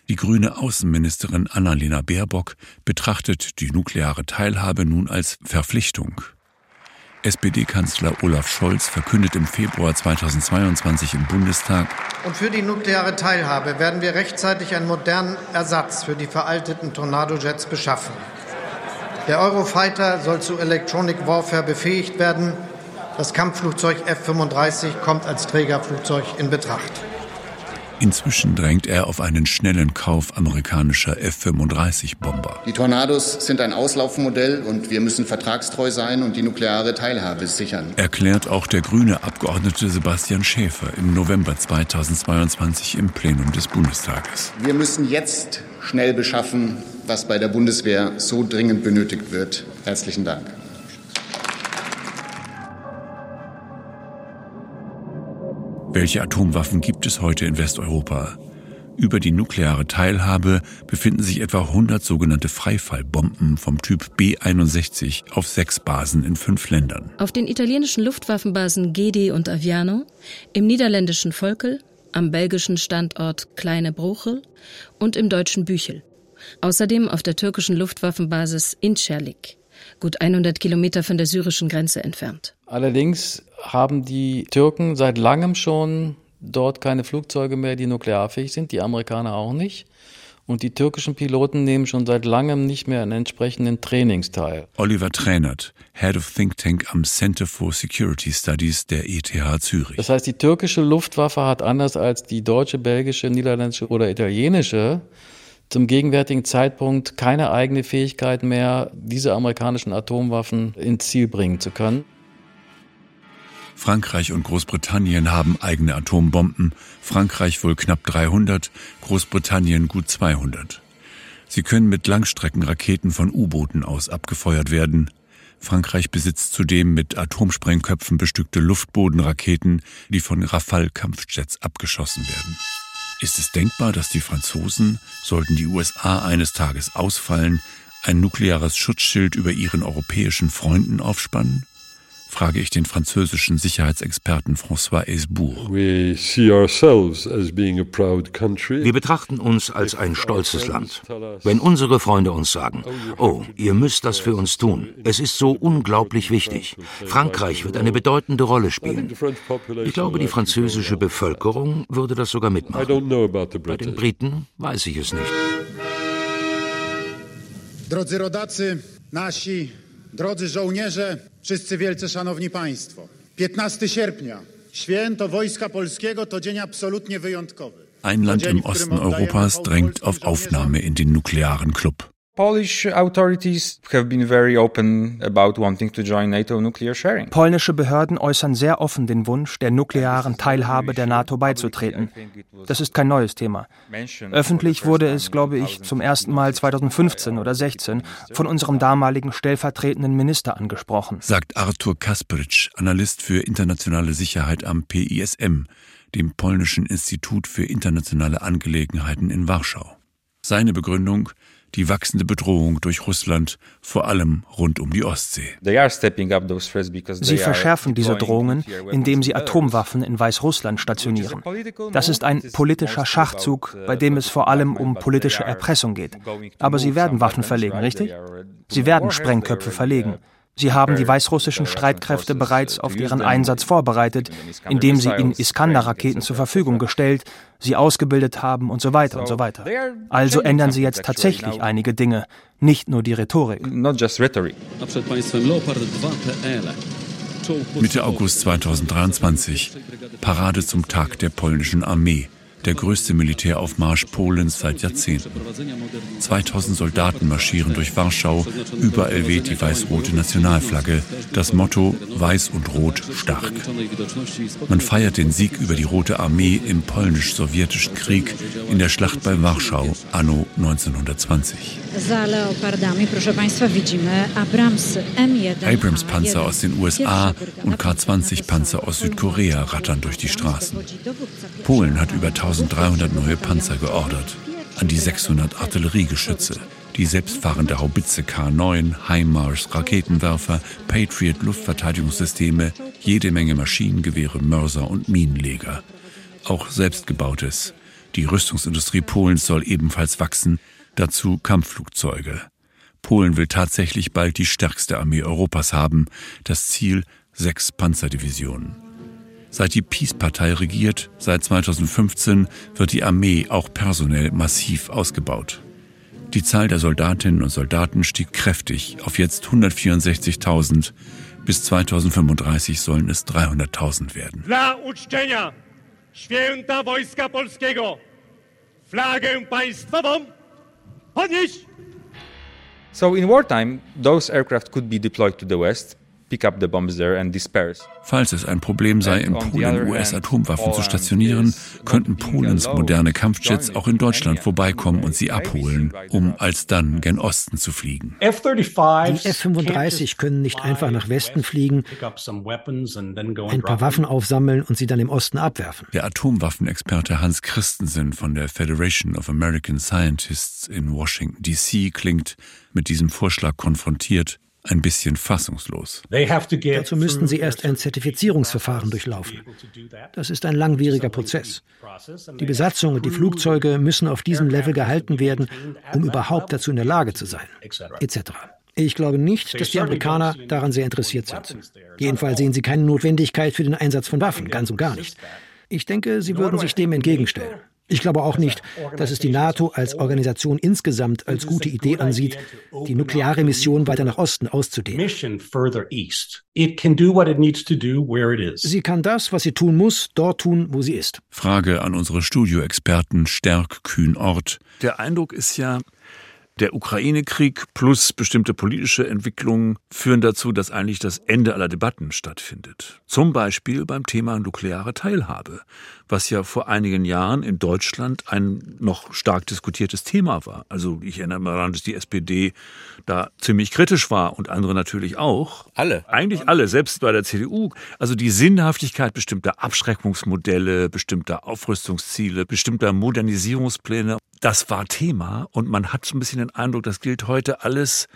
Speaker 10: Die grüne Außenministerin Annalena Baerbock betrachtet die nukleare Teilhabe nun als Verpflichtung. SPD-Kanzler Olaf Scholz verkündet im Februar 2022 im Bundestag.
Speaker 30: Und für die nukleare Teilhabe werden wir rechtzeitig einen modernen Ersatz für die veralteten Tornado-Jets beschaffen. Der Eurofighter soll zu Electronic Warfare befähigt werden. Das Kampfflugzeug F-35 kommt als Trägerflugzeug in Betracht.
Speaker 10: Inzwischen drängt er auf einen schnellen Kauf amerikanischer F-35-Bomber.
Speaker 31: Die Tornados sind ein Auslaufmodell und wir müssen vertragstreu sein und die nukleare Teilhabe sichern.
Speaker 10: Erklärt auch der grüne Abgeordnete Sebastian Schäfer im November 2022 im Plenum des Bundestages.
Speaker 31: Wir müssen jetzt schnell beschaffen, was bei der Bundeswehr so dringend benötigt wird. Herzlichen Dank.
Speaker 10: Welche Atomwaffen gibt es heute in Westeuropa? Über die nukleare Teilhabe befinden sich etwa 100 sogenannte Freifallbomben vom Typ B-61 auf sechs Basen in fünf Ländern.
Speaker 20: Auf den italienischen Luftwaffenbasen Gedi und Aviano, im niederländischen Volkel, am belgischen Standort Kleine Bruchel und im deutschen Büchel. Außerdem auf der türkischen Luftwaffenbasis Incirlik, gut 100 Kilometer von der syrischen Grenze entfernt.
Speaker 6: Allerdings haben die Türken seit langem schon dort keine Flugzeuge mehr, die nuklearfähig sind, die Amerikaner auch nicht. Und die türkischen Piloten nehmen schon seit langem nicht mehr an entsprechenden Trainings teil.
Speaker 10: Oliver Trainert, Head of Think Tank am Center for Security Studies der ETH Zürich.
Speaker 6: Das heißt, die türkische Luftwaffe hat anders als die deutsche, belgische, niederländische oder italienische zum gegenwärtigen Zeitpunkt keine eigene Fähigkeit mehr, diese amerikanischen Atomwaffen ins Ziel bringen zu können.
Speaker 10: Frankreich und Großbritannien haben eigene Atombomben, Frankreich wohl knapp 300, Großbritannien gut 200. Sie können mit Langstreckenraketen von U-Booten aus abgefeuert werden. Frankreich besitzt zudem mit Atomsprengköpfen bestückte Luftbodenraketen, die von Rafale-Kampfjets abgeschossen werden. Ist es denkbar, dass die Franzosen, sollten die USA eines Tages ausfallen, ein nukleares Schutzschild über ihren europäischen Freunden aufspannen? Frage ich den französischen Sicherheitsexperten François Esbourg.
Speaker 24: Wir betrachten uns als ein stolzes Land. Wenn unsere Freunde uns sagen, oh, ihr müsst das für uns tun, es ist so unglaublich wichtig. Frankreich wird eine bedeutende Rolle spielen. Ich glaube, die französische Bevölkerung würde das sogar mitmachen. Bei den Briten weiß ich es nicht.
Speaker 32: Drodzy rodacy, nasi, drodzy żołnierze, wszyscy wielce szanowni państwo. 15 sierpnia, święto Wojska Polskiego to dzień absolutnie wyjątkowy.
Speaker 10: Ein Land im Osten Europas drängt auf Aufnahme in den nuklearen Club.
Speaker 33: Polish authorities have been very open about wanting to join NATO nuclear sharing.
Speaker 34: Polnische Behörden äußern sehr offen den Wunsch, der nuklearen Teilhabe der NATO beizutreten. Das ist kein neues Thema. Öffentlich wurde es, glaube ich, zum ersten Mal 2015 oder 16 von unserem damaligen stellvertretenden Minister angesprochen.
Speaker 10: Sagt Artur Kasprzyk, Analyst für internationale Sicherheit am PISM, dem polnischen Institut für internationale Angelegenheiten in Warschau. Seine Begründung die wachsende Bedrohung durch Russland, vor allem rund um die Ostsee.
Speaker 34: Sie verschärfen diese Drohungen, indem sie Atomwaffen in Weißrussland stationieren. Das ist ein politischer Schachzug, bei dem es vor allem um politische Erpressung geht. Aber sie werden Waffen verlegen, richtig? Sie werden Sprengköpfe verlegen. Sie haben die weißrussischen Streitkräfte bereits auf ihren Einsatz vorbereitet, indem sie ihnen Iskander-Raketen zur Verfügung gestellt, sie ausgebildet haben und so weiter und so weiter. Also ändern sie jetzt tatsächlich einige Dinge, nicht nur die Rhetorik.
Speaker 10: Mitte August 2023, Parade zum Tag der polnischen Armee der größte Militäraufmarsch Polens seit Jahrzehnten. 2000 Soldaten marschieren durch Warschau, überall weht die weiß-rote Nationalflagge, das Motto Weiß und Rot stark. Man feiert den Sieg über die Rote Armee im polnisch-sowjetischen Krieg in der Schlacht bei Warschau anno 1920. Abrams-Panzer aus den USA und K-20-Panzer aus Südkorea rattern durch die Straßen. Polen hat über 1300 neue Panzer geordert, an die 600 Artilleriegeschütze, die selbstfahrende Haubitze K9, HIMARS, Raketenwerfer, Patriot Luftverteidigungssysteme, jede Menge Maschinengewehre, Mörser und Minenleger. Auch selbstgebautes. Die Rüstungsindustrie Polens soll ebenfalls wachsen, dazu Kampfflugzeuge. Polen will tatsächlich bald die stärkste Armee Europas haben, das Ziel sechs Panzerdivisionen. Seit die Peace-Partei regiert, seit 2015, wird die Armee auch personell massiv ausgebaut. Die Zahl der Soldatinnen und Soldaten stieg kräftig auf jetzt 164.000. Bis 2035 sollen es 300.000 werden.
Speaker 35: Dla uczczenia święta Wojska Polskiego flagę państwową podnieść!
Speaker 33: So in wartime, those aircraft could be deployed to the west,
Speaker 10: Falls es ein Problem sei, in Polen US-Atomwaffen zu stationieren, könnten Polens moderne Kampfjets auch in Deutschland vorbeikommen und sie abholen, um alsdann gen Osten zu fliegen.
Speaker 9: Die F-35 können nicht einfach nach Westen fliegen, ein paar Waffen aufsammeln und sie dann im Osten abwerfen.
Speaker 10: Der Atomwaffenexperte Hans Christensen von der Federation of American Scientists in Washington, D.C. klingt mit diesem Vorschlag konfrontiert ein bisschen fassungslos.
Speaker 9: Dazu müssten sie erst ein Zertifizierungsverfahren durchlaufen. Das ist ein langwieriger Prozess. Die Besatzung und die Flugzeuge müssen auf diesem Level gehalten werden, um überhaupt dazu in der Lage zu sein, etc. Ich glaube nicht, dass die Amerikaner daran sehr interessiert sind. Jedenfalls sehen sie keine Notwendigkeit für den Einsatz von Waffen, ganz und gar nicht. Ich denke, sie würden sich dem entgegenstellen. Ich glaube auch nicht, dass es die NATO als Organisation insgesamt als gute Idee ansieht, die nukleare Mission weiter nach Osten auszudehnen. Sie kann das, was sie tun muss, dort tun, wo sie ist.
Speaker 10: Frage an unsere Studioexperten Stärk Kühn-Ort. Der Eindruck ist ja, der Ukraine-Krieg plus bestimmte politische Entwicklungen führen dazu, dass eigentlich das Ende aller Debatten stattfindet. Zum Beispiel beim Thema nukleare Teilhabe, was ja vor einigen Jahren in Deutschland ein noch stark diskutiertes Thema war. Also ich erinnere mich daran, dass die SPD da ziemlich kritisch war und andere natürlich auch.
Speaker 12: Alle.
Speaker 10: Eigentlich alle, selbst bei der CDU. Also die Sinnhaftigkeit bestimmter Abschreckungsmodelle, bestimmter Aufrüstungsziele, bestimmter Modernisierungspläne das war Thema und man hat so ein bisschen den Eindruck, das gilt heute alles.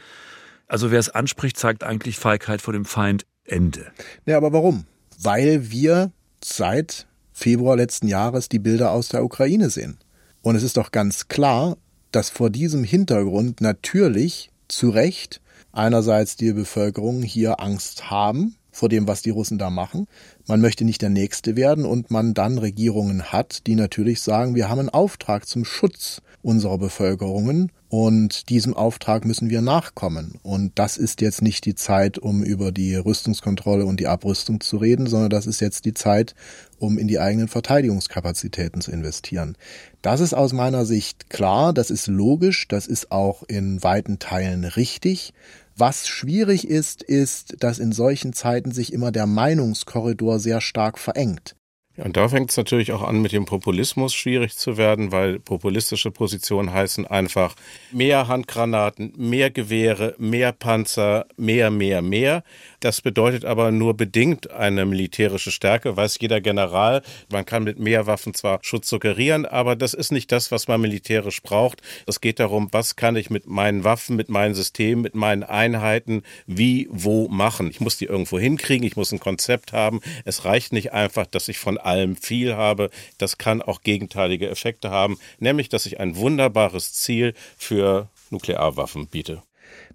Speaker 10: Also wer es anspricht, zeigt eigentlich Feigheit vor dem Feind. Ende.
Speaker 11: Ja, aber warum? Weil wir seit Februar letzten Jahres die Bilder aus der Ukraine sehen. Und es ist doch ganz klar, dass vor diesem Hintergrund natürlich zu Recht einerseits die Bevölkerung hier Angst haben vor dem, was die Russen da machen. Man möchte nicht der Nächste werden und man dann Regierungen hat, die natürlich sagen, wir haben einen Auftrag zum Schutz unserer Bevölkerungen und diesem Auftrag müssen wir nachkommen. Und das ist jetzt nicht die Zeit, um über die Rüstungskontrolle und die Abrüstung zu reden, sondern das ist jetzt die Zeit, um in die eigenen Verteidigungskapazitäten zu investieren. Das ist aus meiner Sicht klar, das ist logisch, das ist auch in weiten Teilen richtig. Was schwierig ist, ist, dass in solchen Zeiten sich immer der Meinungskorridor sehr stark verengt.
Speaker 12: Und da fängt es natürlich auch an, mit dem Populismus schwierig zu werden, weil populistische Positionen heißen einfach mehr Handgranaten, mehr Gewehre, mehr Panzer, mehr, mehr, mehr. Das bedeutet aber nur bedingt eine militärische Stärke, weiß jeder General. Man kann mit mehr Waffen zwar Schutz suggerieren, aber das ist nicht das, was man militärisch braucht. Es geht darum, was kann ich mit meinen Waffen, mit meinen Systemen, mit meinen Einheiten, wie, wo machen. Ich muss die irgendwo hinkriegen, ich muss ein Konzept haben. Es reicht nicht einfach, dass ich von allem viel habe. Das kann auch gegenteilige Effekte haben, nämlich dass ich ein wunderbares Ziel für Nuklearwaffen biete.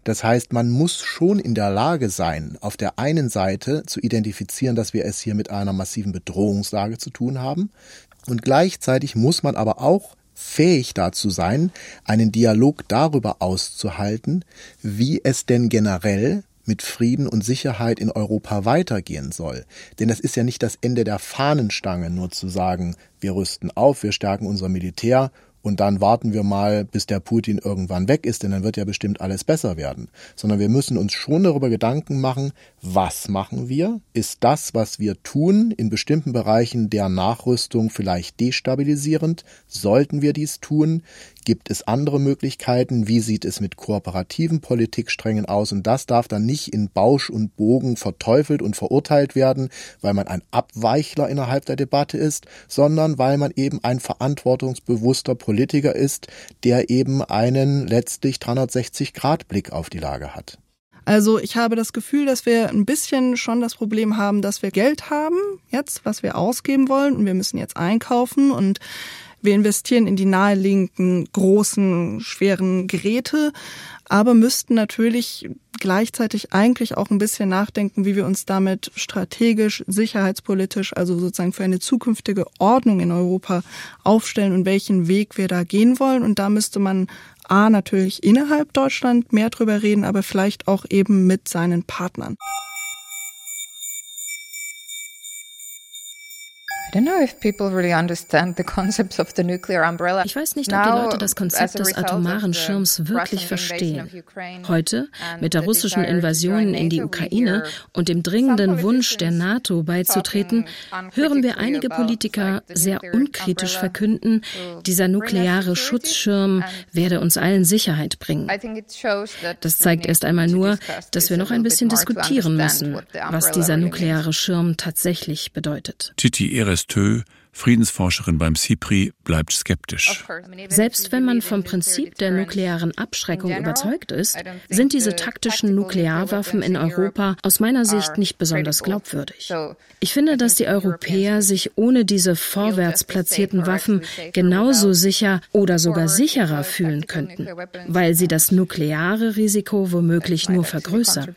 Speaker 11: Das heißt, man muss schon in der Lage sein, auf der einen Seite zu identifizieren, dass wir es hier mit einer massiven Bedrohungslage zu tun haben. Und gleichzeitig muss man aber auch fähig dazu sein, einen Dialog darüber auszuhalten, wie es denn generell mit Frieden und Sicherheit in Europa weitergehen soll. Denn das ist ja nicht das Ende der Fahnenstange, nur zu sagen, wir rüsten auf, wir stärken unser Militär und dann warten wir mal, bis der Putin irgendwann weg ist, denn dann wird ja bestimmt alles besser werden. Sondern wir müssen uns schon darüber Gedanken machen, was machen wir? Ist das, was wir tun, in bestimmten Bereichen der Nachrüstung vielleicht destabilisierend? Sollten wir dies tun? Gibt es andere Möglichkeiten? Wie sieht es mit kooperativen Politiksträngen aus? Und das darf dann nicht in Bausch und Bogen verteufelt und verurteilt werden, weil man ein Abweichler innerhalb der Debatte ist, sondern weil man eben ein verantwortungsbewusster Politiker ist, der eben einen letztlich 360-Grad-Blick auf die Lage hat.
Speaker 4: Also ich habe das Gefühl, dass wir ein bisschen schon das Problem haben, dass wir Geld haben jetzt, was wir ausgeben wollen und wir müssen jetzt einkaufen und wir investieren in die naheliegenden großen, schweren Geräte, aber müssten natürlich gleichzeitig eigentlich auch ein bisschen nachdenken, wie wir uns damit strategisch, sicherheitspolitisch, also sozusagen für eine zukünftige Ordnung in Europa aufstellen und welchen Weg wir da gehen wollen. Und da müsste man A natürlich innerhalb Deutschland mehr drüber reden, aber vielleicht auch eben mit seinen Partnern.
Speaker 20: Ich weiß nicht, ob die Leute das Konzept des atomaren Schirms wirklich verstehen. Heute, mit der russischen Invasion in die Ukraine und dem dringenden Wunsch der NATO beizutreten, hören wir einige Politiker sehr unkritisch verkünden, dieser nukleare Schutzschirm werde uns allen Sicherheit bringen. Das zeigt erst einmal nur, dass wir noch ein bisschen diskutieren müssen, was dieser nukleare Schirm tatsächlich bedeutet.
Speaker 10: Titi Eres Tö, Friedensforscherin beim CIPRI, bleibt skeptisch.
Speaker 20: Selbst wenn man vom Prinzip der nuklearen Abschreckung überzeugt ist, sind diese taktischen Nuklearwaffen in Europa aus meiner Sicht nicht besonders glaubwürdig. Ich finde, dass die Europäer sich ohne diese vorwärts platzierten Waffen genauso sicher oder sogar sicherer fühlen könnten, weil sie das nukleare Risiko womöglich nur vergrößern.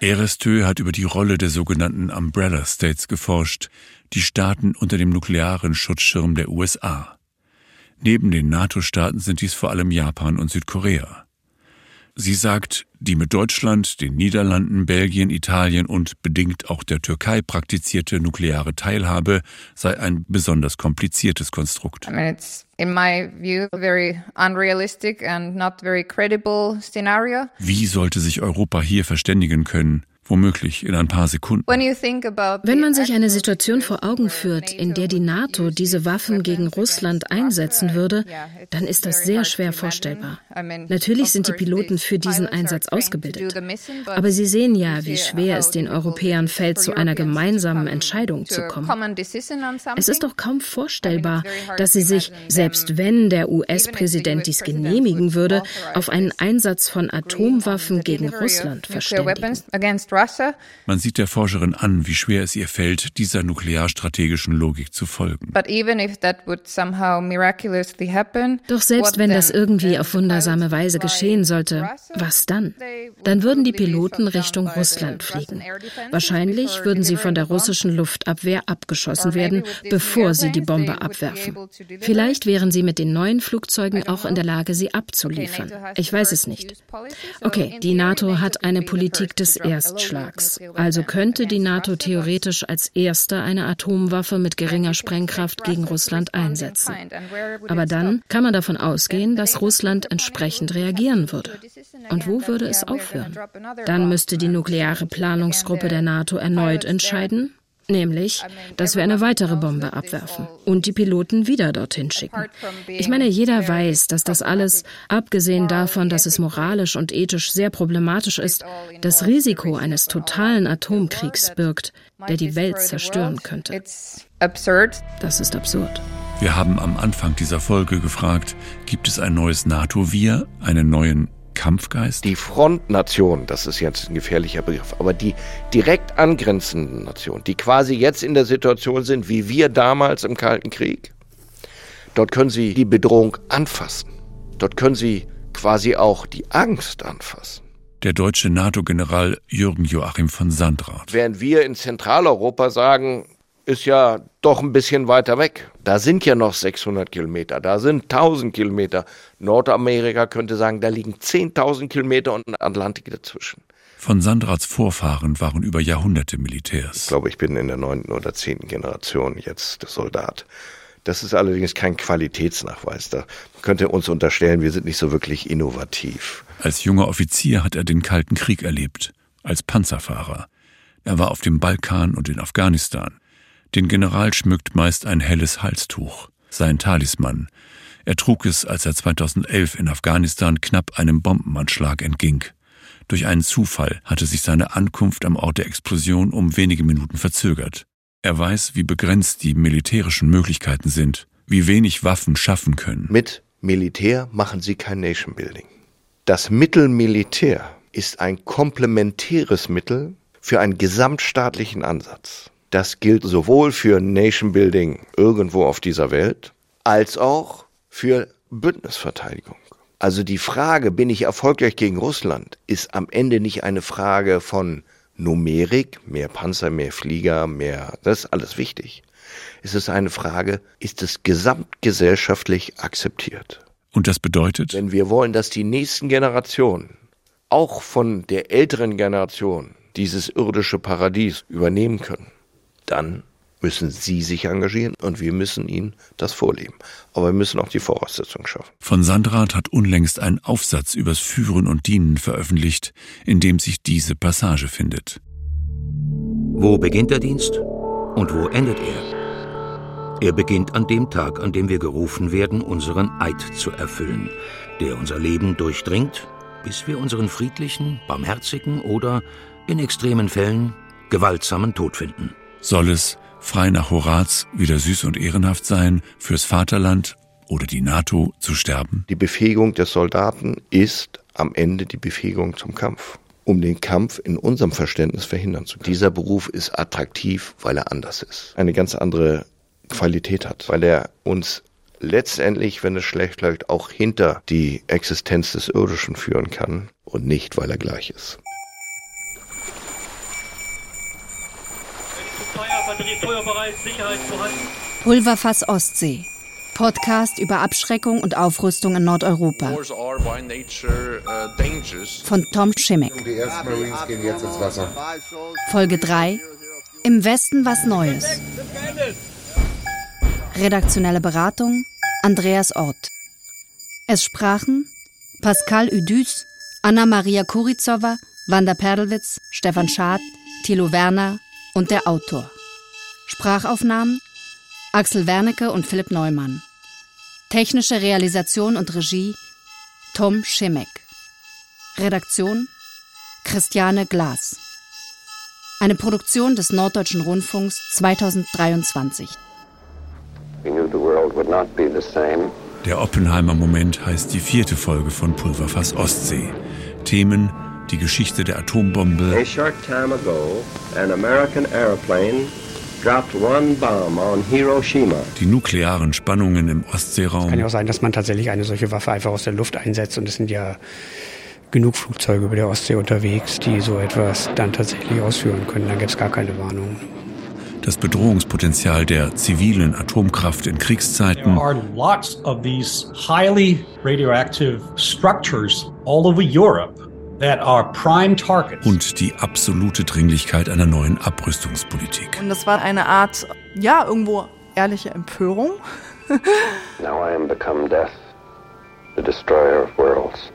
Speaker 10: Erestö hat über die Rolle der sogenannten Umbrella States geforscht, die Staaten unter dem nuklearen Schutzschirm der USA. Neben den NATO-Staaten sind dies vor allem Japan und Südkorea. Sie sagt, die mit Deutschland, den Niederlanden, Belgien, Italien und bedingt auch der Türkei praktizierte nukleare Teilhabe sei ein besonders kompliziertes Konstrukt. Wie sollte sich Europa hier verständigen können? Womöglich in ein paar Sekunden.
Speaker 20: Wenn man sich eine Situation vor Augen führt, in der die NATO diese Waffen gegen Russland einsetzen würde, dann ist das sehr schwer vorstellbar. Natürlich sind die Piloten für diesen Einsatz ausgebildet, aber sie sehen ja, wie schwer es den Europäern fällt, zu einer gemeinsamen Entscheidung zu kommen. Es ist doch kaum vorstellbar, dass sie sich, selbst wenn der US-Präsident dies genehmigen würde, auf einen Einsatz von Atomwaffen gegen Russland verständigen.
Speaker 10: Man sieht der Forscherin an, wie schwer es ihr fällt, dieser nuklearstrategischen Logik zu folgen.
Speaker 20: Doch selbst wenn das irgendwie auf wundersame Weise geschehen sollte, was dann? Dann würden die Piloten Richtung Russland fliegen. Wahrscheinlich würden sie von der russischen Luftabwehr abgeschossen werden, bevor sie die Bombe abwerfen. Vielleicht wären sie mit den neuen Flugzeugen auch in der Lage, sie abzuliefern. Ich weiß es nicht. Okay, die NATO hat eine Politik des Erstschlags. Also könnte die NATO theoretisch als erster eine Atomwaffe mit geringer Sprengkraft gegen Russland einsetzen. Aber dann kann man davon ausgehen, dass Russland entsprechend reagieren würde. Und wo würde es aufhören? Dann müsste die nukleare Planungsgruppe der NATO erneut entscheiden, Nämlich, dass wir eine weitere Bombe abwerfen und die Piloten wieder dorthin schicken. Ich meine, jeder weiß, dass das alles, abgesehen davon, dass es moralisch und ethisch sehr problematisch ist, das Risiko eines totalen Atomkriegs birgt, der die Welt zerstören könnte. Das ist absurd.
Speaker 10: Wir haben am Anfang dieser Folge gefragt, gibt es ein neues NATO-Wir, einen neuen Kampfgeist?
Speaker 2: Die Frontnation, das ist jetzt ein gefährlicher Begriff, aber die direkt angrenzenden Nationen, die quasi jetzt in der Situation sind, wie wir damals im Kalten Krieg, dort können sie die Bedrohung anfassen. Dort können sie quasi auch die Angst anfassen.
Speaker 10: Der deutsche NATO-General Jürgen Joachim von Sandrath.
Speaker 2: Während wir in Zentraleuropa sagen, ist ja doch ein bisschen weiter weg. Da sind ja noch 600 Kilometer, da sind 1000 Kilometer. Nordamerika könnte sagen, da liegen 10.000 Kilometer und Atlantik dazwischen.
Speaker 10: Von Sandrats Vorfahren waren über Jahrhunderte Militärs.
Speaker 2: Ich glaube, ich bin in der neunten oder zehnten Generation jetzt Soldat. Das ist allerdings kein Qualitätsnachweis. Da könnte uns unterstellen, wir sind nicht so wirklich innovativ.
Speaker 10: Als junger Offizier hat er den Kalten Krieg erlebt, als Panzerfahrer. Er war auf dem Balkan und in Afghanistan. Den General schmückt meist ein helles Halstuch, sein Talisman. Er trug es, als er 2011 in Afghanistan knapp einem Bombenanschlag entging. Durch einen Zufall hatte sich seine Ankunft am Ort der Explosion um wenige Minuten verzögert. Er weiß, wie begrenzt die militärischen Möglichkeiten sind, wie wenig Waffen schaffen können.
Speaker 2: Mit Militär machen sie kein Nation Building. Das Mittel Militär ist ein komplementäres Mittel für einen gesamtstaatlichen Ansatz. Das gilt sowohl für Nation Building irgendwo auf dieser Welt, als auch für Bündnisverteidigung. Also die Frage, bin ich erfolgreich gegen Russland, ist am Ende nicht eine Frage von Numerik, mehr Panzer, mehr Flieger, mehr, das ist alles wichtig. Es ist eine Frage, ist es gesamtgesellschaftlich akzeptiert?
Speaker 10: Und das bedeutet?
Speaker 2: Wenn wir wollen, dass die nächsten Generationen, auch von der älteren Generation, dieses irdische Paradies übernehmen können, dann müssen Sie sich engagieren und wir müssen Ihnen das vorleben. Aber wir müssen auch die Voraussetzungen schaffen.
Speaker 10: Von Sandrat hat unlängst ein Aufsatz übers Führen und Dienen veröffentlicht, in dem sich diese Passage findet.
Speaker 24: Wo beginnt der Dienst und wo endet er? Er beginnt an dem Tag, an dem wir gerufen werden, unseren Eid zu erfüllen, der unser Leben durchdringt, bis wir unseren friedlichen, barmherzigen oder, in extremen Fällen, gewaltsamen Tod finden
Speaker 10: soll es, frei nach Horaz, wieder süß und ehrenhaft sein, fürs Vaterland oder die NATO zu sterben?
Speaker 2: Die Befähigung des Soldaten ist am Ende die Befähigung zum Kampf, um den Kampf in unserem Verständnis verhindern zu können. Dieser Beruf ist attraktiv, weil er anders ist, eine ganz andere Qualität hat, weil er uns letztendlich, wenn es schlecht läuft, auch hinter die Existenz des Irdischen führen kann und nicht, weil er gleich ist.
Speaker 1: Pulverfass Ostsee. Podcast über Abschreckung und Aufrüstung in Nordeuropa. Uh, Von Tom Schimmick. Die ersten Marines gehen jetzt ins Wasser. Folge 3. Im Westen was Neues. Redaktionelle Beratung Andreas Ort. Es sprachen Pascal Udüs, Anna-Maria Kurizowa, Wanda Perlwitz, Stefan Schad, Thilo Werner und der Autor. Sprachaufnahmen Axel Wernicke und Philipp Neumann. Technische Realisation und Regie Tom Schimek. Redaktion Christiane Glas. Eine Produktion des Norddeutschen Rundfunks 2023.
Speaker 10: Der Oppenheimer Moment heißt die vierte Folge von Pulverfass Ostsee. Themen die Geschichte der Atombombe.
Speaker 36: A short time ago, an American airplane dropped one bomb on Hiroshima.
Speaker 10: Die nuklearen Spannungen im Ostseeraum.
Speaker 3: Es kann ja auch sein, dass man tatsächlich eine solche Waffe einfach aus der Luft einsetzt und es sind ja genug Flugzeuge über der Ostsee unterwegs, die so etwas dann tatsächlich ausführen können. Dann gibt es gar keine Warnung.
Speaker 10: Das Bedrohungspotenzial der zivilen Atomkraft in Kriegszeiten.
Speaker 37: There are lots of these highly radioactive structures all over Europe.
Speaker 10: Und die absolute Dringlichkeit einer neuen Abrüstungspolitik.
Speaker 4: Und das war eine Art, ja, irgendwo ehrliche Empörung.
Speaker 36: Now I am become death, the destroyer of worlds.